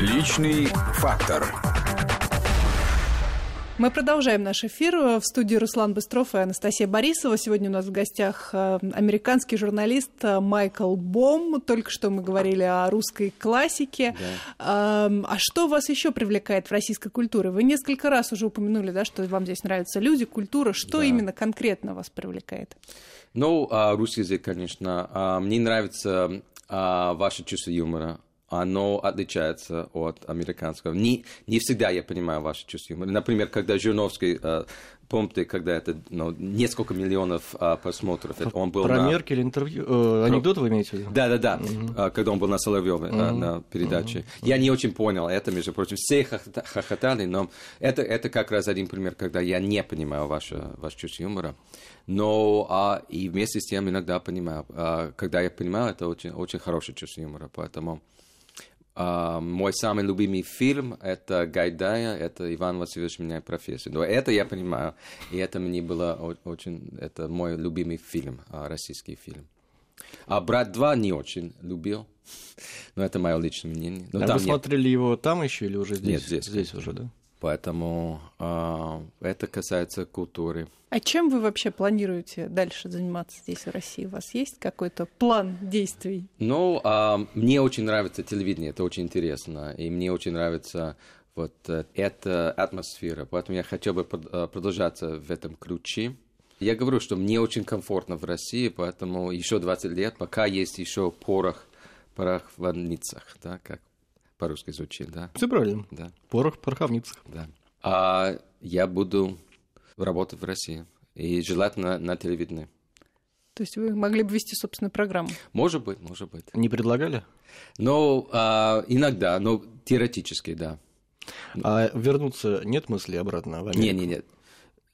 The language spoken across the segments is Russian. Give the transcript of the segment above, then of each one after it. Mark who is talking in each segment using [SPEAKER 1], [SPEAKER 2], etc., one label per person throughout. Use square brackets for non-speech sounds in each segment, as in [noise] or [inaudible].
[SPEAKER 1] Личный фактор.
[SPEAKER 2] Мы продолжаем наш эфир. В студии Руслан Быстров и Анастасия Борисова. Сегодня у нас в гостях э, американский журналист э, Майкл Бом. Только что мы говорили о русской классике. Да. Эм, а что вас еще привлекает в российской культуре? Вы несколько раз уже упомянули, да, что вам здесь нравятся люди, культура. Что да. именно конкретно вас привлекает?
[SPEAKER 3] Ну, а, русский язык, конечно. А, мне нравится а, ваше чувство юмора оно отличается от американского. Не, не всегда я понимаю ваше чувство юмора. Например, когда Жириновский, э, помните, когда это ну, несколько миллионов э, просмотров, это он был
[SPEAKER 4] Про
[SPEAKER 3] на...
[SPEAKER 4] Меркель интервью, э, анекдот вы имеете в виду?
[SPEAKER 3] Да, да, да, mm-hmm. когда он был на Соловьеве mm-hmm. на передаче. Mm-hmm. Я не очень понял это, между прочим, все хохотали, но это, это как раз один пример, когда я не понимаю ваше, ваше чувство юмора. Но а, и вместе с тем иногда понимаю. А, когда я понимаю, это очень, очень хорошее чувство юмора, поэтому... Uh, мой самый любимый фильм – это Гайдая, это «Иван Васильевич меняет профессию». Но это я понимаю, и это мне было очень… Это мой любимый фильм, uh, российский фильм. А «Брат 2» не очень любил, но это мое личное мнение.
[SPEAKER 4] Но а вы нет. смотрели его там еще или уже здесь?
[SPEAKER 3] Нет, здесь.
[SPEAKER 4] Здесь уже, да?
[SPEAKER 3] Поэтому э, это касается культуры.
[SPEAKER 2] А чем вы вообще планируете дальше заниматься здесь, в России? У вас есть какой-то план действий?
[SPEAKER 3] Ну, э, мне очень нравится телевидение, это очень интересно. И мне очень нравится вот э, эта атмосфера. Поэтому я хотел бы э, продолжаться в этом ключе. Я говорю, что мне очень комфортно в России, поэтому еще 20 лет, пока есть еще порох, порох в больницах, да, как по-русски звучит, да?
[SPEAKER 4] Все правильно.
[SPEAKER 3] Да.
[SPEAKER 4] Порох в пороховницах.
[SPEAKER 3] Да. А я буду работать в России. И желательно на телевидении.
[SPEAKER 2] То есть вы могли бы вести собственную программу?
[SPEAKER 3] Может быть, может быть.
[SPEAKER 4] Не предлагали?
[SPEAKER 3] Ну, а, иногда, но теоретически, да.
[SPEAKER 4] А вернуться нет мысли обратно в Америку?
[SPEAKER 3] Нет, нет, нет.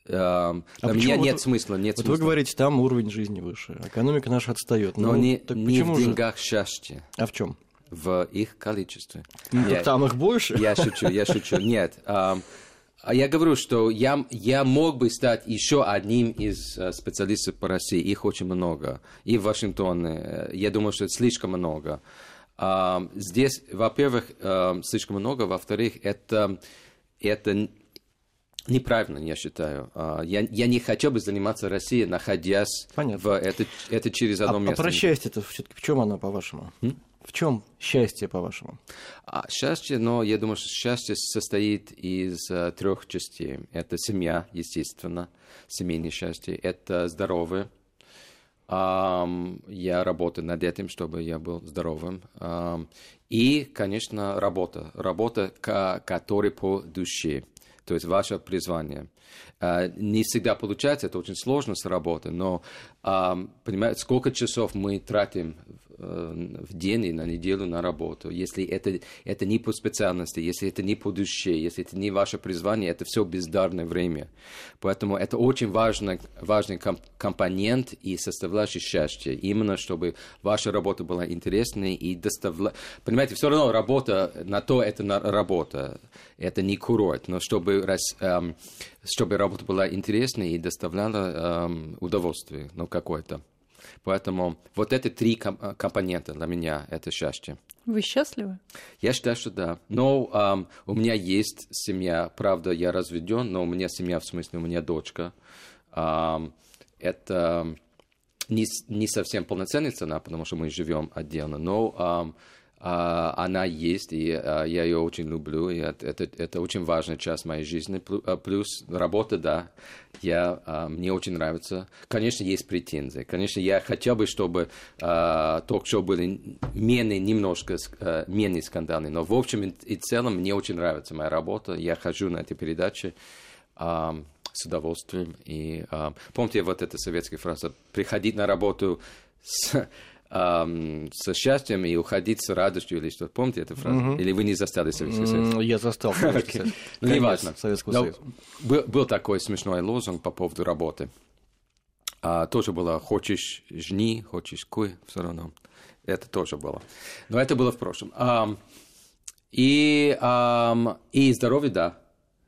[SPEAKER 3] Uh, а меня нет вот, смысла, нет
[SPEAKER 4] вот
[SPEAKER 3] смысла.
[SPEAKER 4] вы говорите, там уровень жизни выше, экономика наша отстает.
[SPEAKER 3] Но ну, не, так не в деньгах же? счастья.
[SPEAKER 4] А в чем?
[SPEAKER 3] В их количестве.
[SPEAKER 4] Ну, я, там их больше?
[SPEAKER 3] Я шучу, я шучу. Нет. А я говорю, что я, я мог бы стать еще одним из э, специалистов по России. Их очень много. И в Вашингтоне. Э, я думаю, что это слишком много. Здесь, во-первых, слишком много. Во-вторых, это, это неправильно, я считаю. Я, я не хотел бы заниматься Россией, находясь Понятно. в это, это через одно
[SPEAKER 4] а,
[SPEAKER 3] место.
[SPEAKER 4] А про счастье-то все-таки в чем оно, по-вашему? В чем счастье, по-вашему?
[SPEAKER 3] А, счастье, но я думаю, что счастье состоит из uh, трех частей. Это семья, естественно, семейное счастье. Это здоровье. Um, я работаю над этим, чтобы я был здоровым. Um, и, конечно, работа. Работа, которая по душе. То есть ваше призвание. Uh, не всегда получается, это очень сложно с работы, но, понимаете, сколько часов мы тратим в день и на неделю на работу. Если это, это не по специальности, если это не по душе, если это не ваше призвание, это все бездарное время. Поэтому это очень важный, важный компонент и составляющий счастья. Именно, чтобы ваша работа была интересной и доставляла... Понимаете, все равно работа, на то это на работа. Это не курорт, но чтобы, раз, эм, чтобы работа была интересной и доставляла эм, удовольствие, ну, какое-то. Поэтому вот эти три компонента для меня это счастье.
[SPEAKER 2] Вы счастливы?
[SPEAKER 3] Я считаю, что да. Но um, у меня есть семья, правда, я разведен, но у меня семья, в смысле, у меня дочка. Um, это не, не совсем полноценная цена, потому что мы живем отдельно, но Uh, она есть, и uh, я ее очень люблю, и это, это, очень важная часть моей жизни. Плюс работа, да, я, мне очень нравится. Конечно, есть претензии. Конечно, я хотел бы, чтобы ток-шоу были менее, немножко менее скандальные, но в общем и целом мне очень нравится моя работа. Я хожу на эти передачи. С удовольствием. И помните вот эта советская фраза «приходить на работу с эм, со счастьем и уходить с радостью или что. Помните эту фразу? Mm-hmm. Или вы не застали Советский Союз?
[SPEAKER 4] Mm, я застал. [laughs]
[SPEAKER 3] okay. Ну, неважно. Советского Союза. Был, был такой смешной лозунг по поводу работы. А, тоже было «хочешь жни, хочешь куй», все равно. Это тоже было. Но это было в прошлом. Um, и, um, и здоровье, да.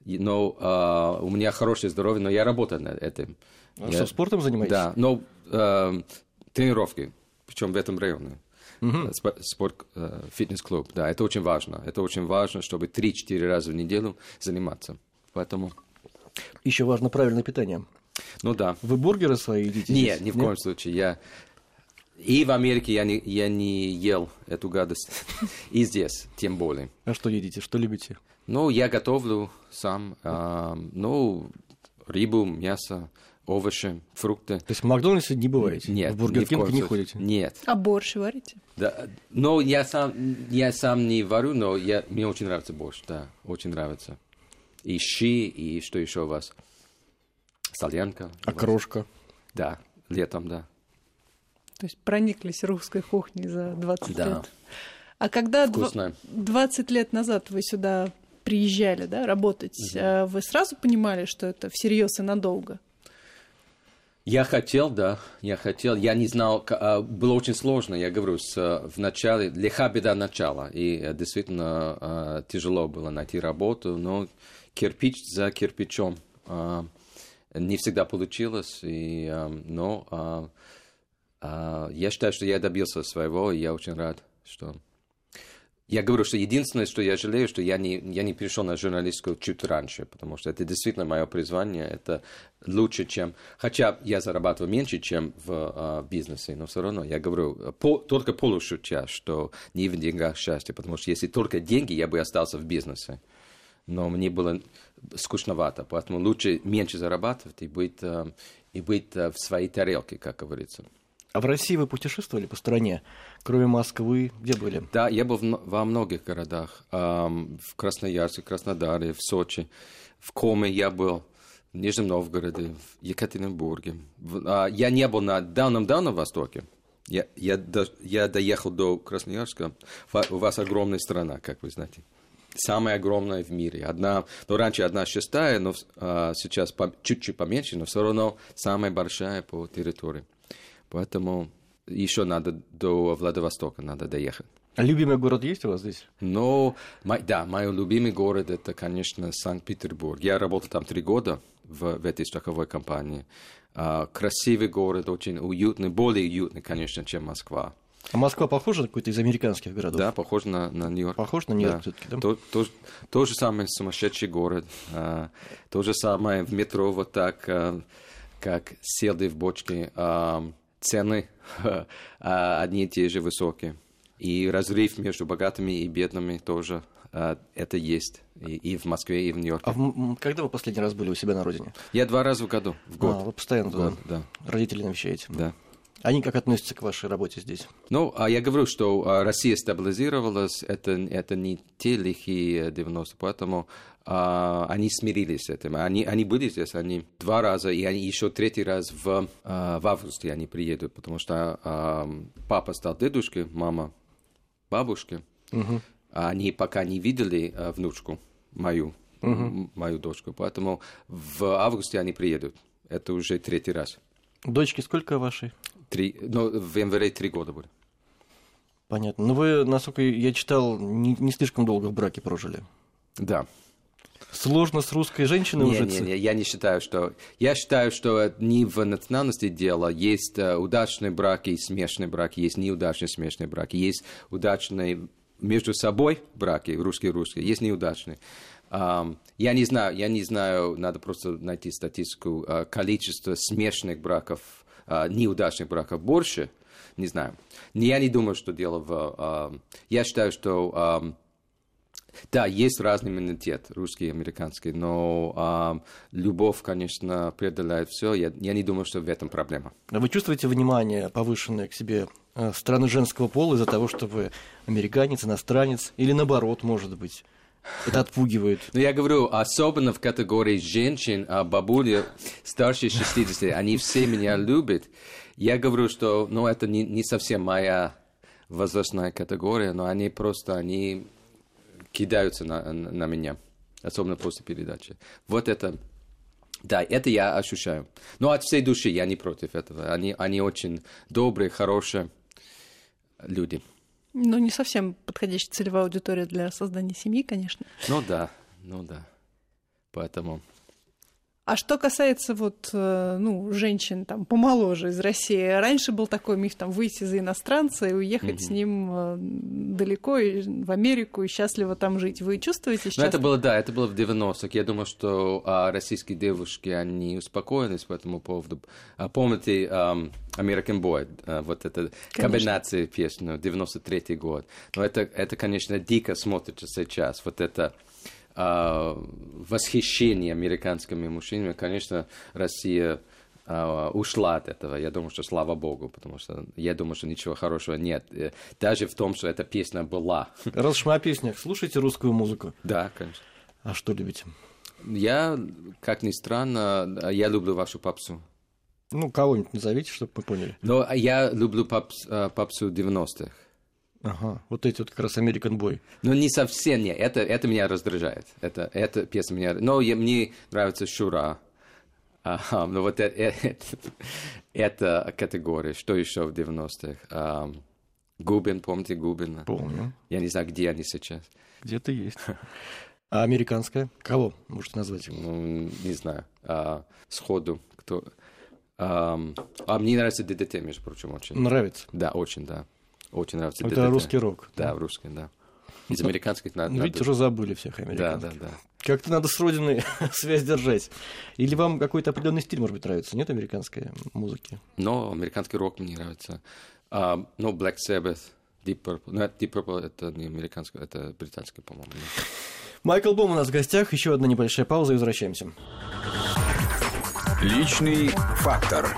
[SPEAKER 3] Но uh, у меня хорошее здоровье, но я работаю над этим.
[SPEAKER 4] А я, что, спортом занимаетесь?
[SPEAKER 3] Да, но uh, тренировки причем в этом районе. Э, спо- Спорт, э, фитнес-клуб, да, это очень важно. Это очень важно, чтобы 3-4 раза в неделю заниматься. Поэтому,
[SPEAKER 4] Еще важно правильное питание.
[SPEAKER 3] ну да.
[SPEAKER 4] Вы бургеры свои едите?
[SPEAKER 3] Нет,
[SPEAKER 4] здесь?
[SPEAKER 3] ни в коем случае. Я... И в Америке я не, я не ел эту гадость. [laughs] И здесь, тем более.
[SPEAKER 4] А что едите? Что любите?
[SPEAKER 3] Ну, я готовлю сам. а, ну, рыбу, мясо, овощи, фрукты.
[SPEAKER 4] То есть в Макдональдсе не бываете?
[SPEAKER 3] Нет,
[SPEAKER 4] В Бургер
[SPEAKER 3] ни в
[SPEAKER 4] Кинг не ходите?
[SPEAKER 3] Нет.
[SPEAKER 2] А борщ варите?
[SPEAKER 3] Да, но я сам, я сам не варю, но я, мне очень нравится борщ, да, очень нравится. И щи, и что еще у вас? Солянка.
[SPEAKER 4] А крошка?
[SPEAKER 3] Да, летом, да.
[SPEAKER 2] То есть прониклись русской кухней за 20
[SPEAKER 3] Да.
[SPEAKER 2] лет. А когда дв-
[SPEAKER 3] Вкусно.
[SPEAKER 2] 20 лет назад вы сюда приезжали, да, работать, а вы сразу понимали, что это всерьез и надолго?
[SPEAKER 3] Я хотел, да, я хотел, я не знал, а, было очень сложно, я говорю, с, а, в начале, лиха беда начала, и а, действительно а, тяжело было найти работу, но кирпич за кирпичом не всегда получилось, и, но я считаю, что я добился своего, и я очень рад, что... Я говорю, что единственное, что я жалею, что я не, я не перешел на журналистику чуть раньше, потому что это действительно мое призвание, это лучше, чем... Хотя я зарабатываю меньше, чем в а, бизнесе, но все равно я говорю, по- только полушутя, что не в деньгах счастье, потому что если только деньги, я бы остался в бизнесе. Но мне было скучновато, поэтому лучше меньше зарабатывать и быть, а, и быть а, в своей тарелке, как говорится.
[SPEAKER 4] А в России вы путешествовали по стране? Кроме Москвы, где были?
[SPEAKER 3] Да, я был во многих городах. В Красноярске, Краснодаре, в Сочи, в Коме я был, в Нижнем Новгороде, в Екатеринбурге. А, я не был на Дальнем-Дальнем Востоке. Я, я, до- я доехал до Красноярска. У вас огромная страна, как вы знаете. Самая огромная в мире. Одна, ну, раньше одна шестая, но а, сейчас чуть-чуть поменьше, но все равно самая большая по территории. Поэтому еще надо до Владивостока надо доехать.
[SPEAKER 4] А любимый город есть у вас здесь?
[SPEAKER 3] Мой- да, мой любимый город это, конечно, Санкт-Петербург. Я работал там три года в, в этой страховой компании. А, красивый город, очень уютный, более уютный, конечно, чем Москва.
[SPEAKER 4] А Москва похожа на какой-то из американских городов?
[SPEAKER 3] Да, похож на, на Нью-Йорк.
[SPEAKER 4] Похож на Нью-Йорк
[SPEAKER 3] Да.
[SPEAKER 4] всё-таки, да?
[SPEAKER 3] То, то, то же самое сумасшедший город. А, то же самое в метро вот так, а, как селды в бочке. А, цены [laughs] а, одни и те же высокие. И разрыв между богатыми и бедными тоже а, это есть. И, и в Москве, и в Нью-Йорке.
[SPEAKER 4] А в когда вы последний раз были у себя на родине?
[SPEAKER 3] Я два раза в году, в год.
[SPEAKER 4] А, вы постоянно
[SPEAKER 3] В
[SPEAKER 4] туда
[SPEAKER 3] год, да,
[SPEAKER 4] родителей навещаете?
[SPEAKER 3] да.
[SPEAKER 4] Они как относятся к вашей работе здесь?
[SPEAKER 3] Ну, а я говорю, что а, Россия стабилизировалась, это, это не те лихие 90 поэтому а, они смирились с этим. Они, они были здесь, они два раза, и они еще третий раз в, а, в августе они приедут, потому что а, папа стал дедушкой, мама бабушкой. А Они пока не видели а, внучку мою, м- мою дочку, поэтому в августе они приедут. Это уже третий раз.
[SPEAKER 4] Дочки сколько вашей?
[SPEAKER 3] Три, ну, в январе три года будет.
[SPEAKER 4] Понятно. Но вы, насколько я читал, не, не слишком долго в браке прожили.
[SPEAKER 3] Да.
[SPEAKER 4] Сложно с русской женщиной
[SPEAKER 3] Не,
[SPEAKER 4] ужиться?
[SPEAKER 3] не, не, я не считаю, что... Я считаю, что не в национальности дело. Есть э, удачные браки и смешанные браки, есть неудачные смешанные браки, есть удачные между собой браки, русские-русские, есть неудачные. Ам, я не знаю, я не знаю, надо просто найти статистику, а, количество смешанных браков, неудачных браков больше, не знаю. Я не думаю, что дело в... ам, я считаю, что... ам, да, есть разный менталитет, русский и американский, но ам, любовь, конечно, преодолевает все. Я, я не думаю, что в этом проблема.
[SPEAKER 4] А Вы чувствуете внимание повышенное к себе э, стороны женского пола из-за того, что вы американец, иностранец, или наоборот, может быть? Это отпугивает.
[SPEAKER 3] Но я говорю, особенно в категории женщин, а бабули старше 60, они все меня любят. Я говорю, что ну, это не, не совсем моя возрастная категория, но они просто, они кидаются на на меня, особенно после передачи. Вот это, да, это я ощущаю. Но от всей души я не против этого. Они, они очень добрые, хорошие люди.
[SPEAKER 2] Ну, не совсем подходящая целевая аудитория для создания семьи, конечно.
[SPEAKER 3] Ну да, ну да. Поэтому...
[SPEAKER 2] А что касается вот, э, ну, женщин там помоложе из России, раньше был такой миф там выйти за иностранца и уехать mm-hmm. с ним э, далеко в Америку и счастливо там жить. Вы чувствуете сейчас?
[SPEAKER 3] Ну, это было, да, это было в 90-х. Я думаю, что а, российские девушки, они успокоились по этому поводу. А, помните um, American Boy, а, вот эта комбинация песни, 93-й год. Но это, это, конечно, дико смотрится сейчас. Вот это восхищение американскими мужчинами, конечно, Россия а, ушла от этого. Я думаю, что слава богу, потому что я думаю, что ничего хорошего нет. Э, даже в том, что эта песня была. [laughs]
[SPEAKER 4] Раз уж мы о песнях, слушайте русскую музыку?
[SPEAKER 3] Да, конечно.
[SPEAKER 4] А что любите?
[SPEAKER 3] Я, как ни странно, я люблю вашу попсу.
[SPEAKER 4] Ну, кого-нибудь назовите, чтобы мы поняли.
[SPEAKER 3] Но я люблю попс, э, попсу 90-х.
[SPEAKER 4] Ага, вот эти вот как раз American Boy.
[SPEAKER 3] Ну, не совсем, нет, это, это меня раздражает. Это, это песня меня... Но я, мне нравится Шура. А, ну, вот это, это, это категория. Что еще в 90-х? А, Губин, помните Губина?
[SPEAKER 4] Помню.
[SPEAKER 3] Я не знаю, где они сейчас.
[SPEAKER 4] Где-то есть. [laughs] А американская? Кого можете назвать?
[SPEAKER 3] Ну, не знаю. А, сходу. Кто... А, а мне нравится ДДТ, между прочим, очень.
[SPEAKER 4] Нравится?
[SPEAKER 3] Да, очень, да. Очень нравится.
[SPEAKER 4] Это ДДТ. русский рок.
[SPEAKER 3] Да, да, русский, да. Из американских надо...
[SPEAKER 4] Ну, видите, уже забыли всех американских.
[SPEAKER 3] Да, да, да.
[SPEAKER 4] Как-то надо с родиной [laughs] связь держать. Или вам какой-то определенный стиль, может быть, нравится? Нет американской музыки?
[SPEAKER 3] Но американский рок мне нравится. Uh, ну, Black Sabbath, Deep Purple. Ну, это Deep Purple это не американский, это британский, по-моему.
[SPEAKER 4] Майкл Бом у нас в гостях. Еще одна небольшая пауза и возвращаемся.
[SPEAKER 1] Личный фактор.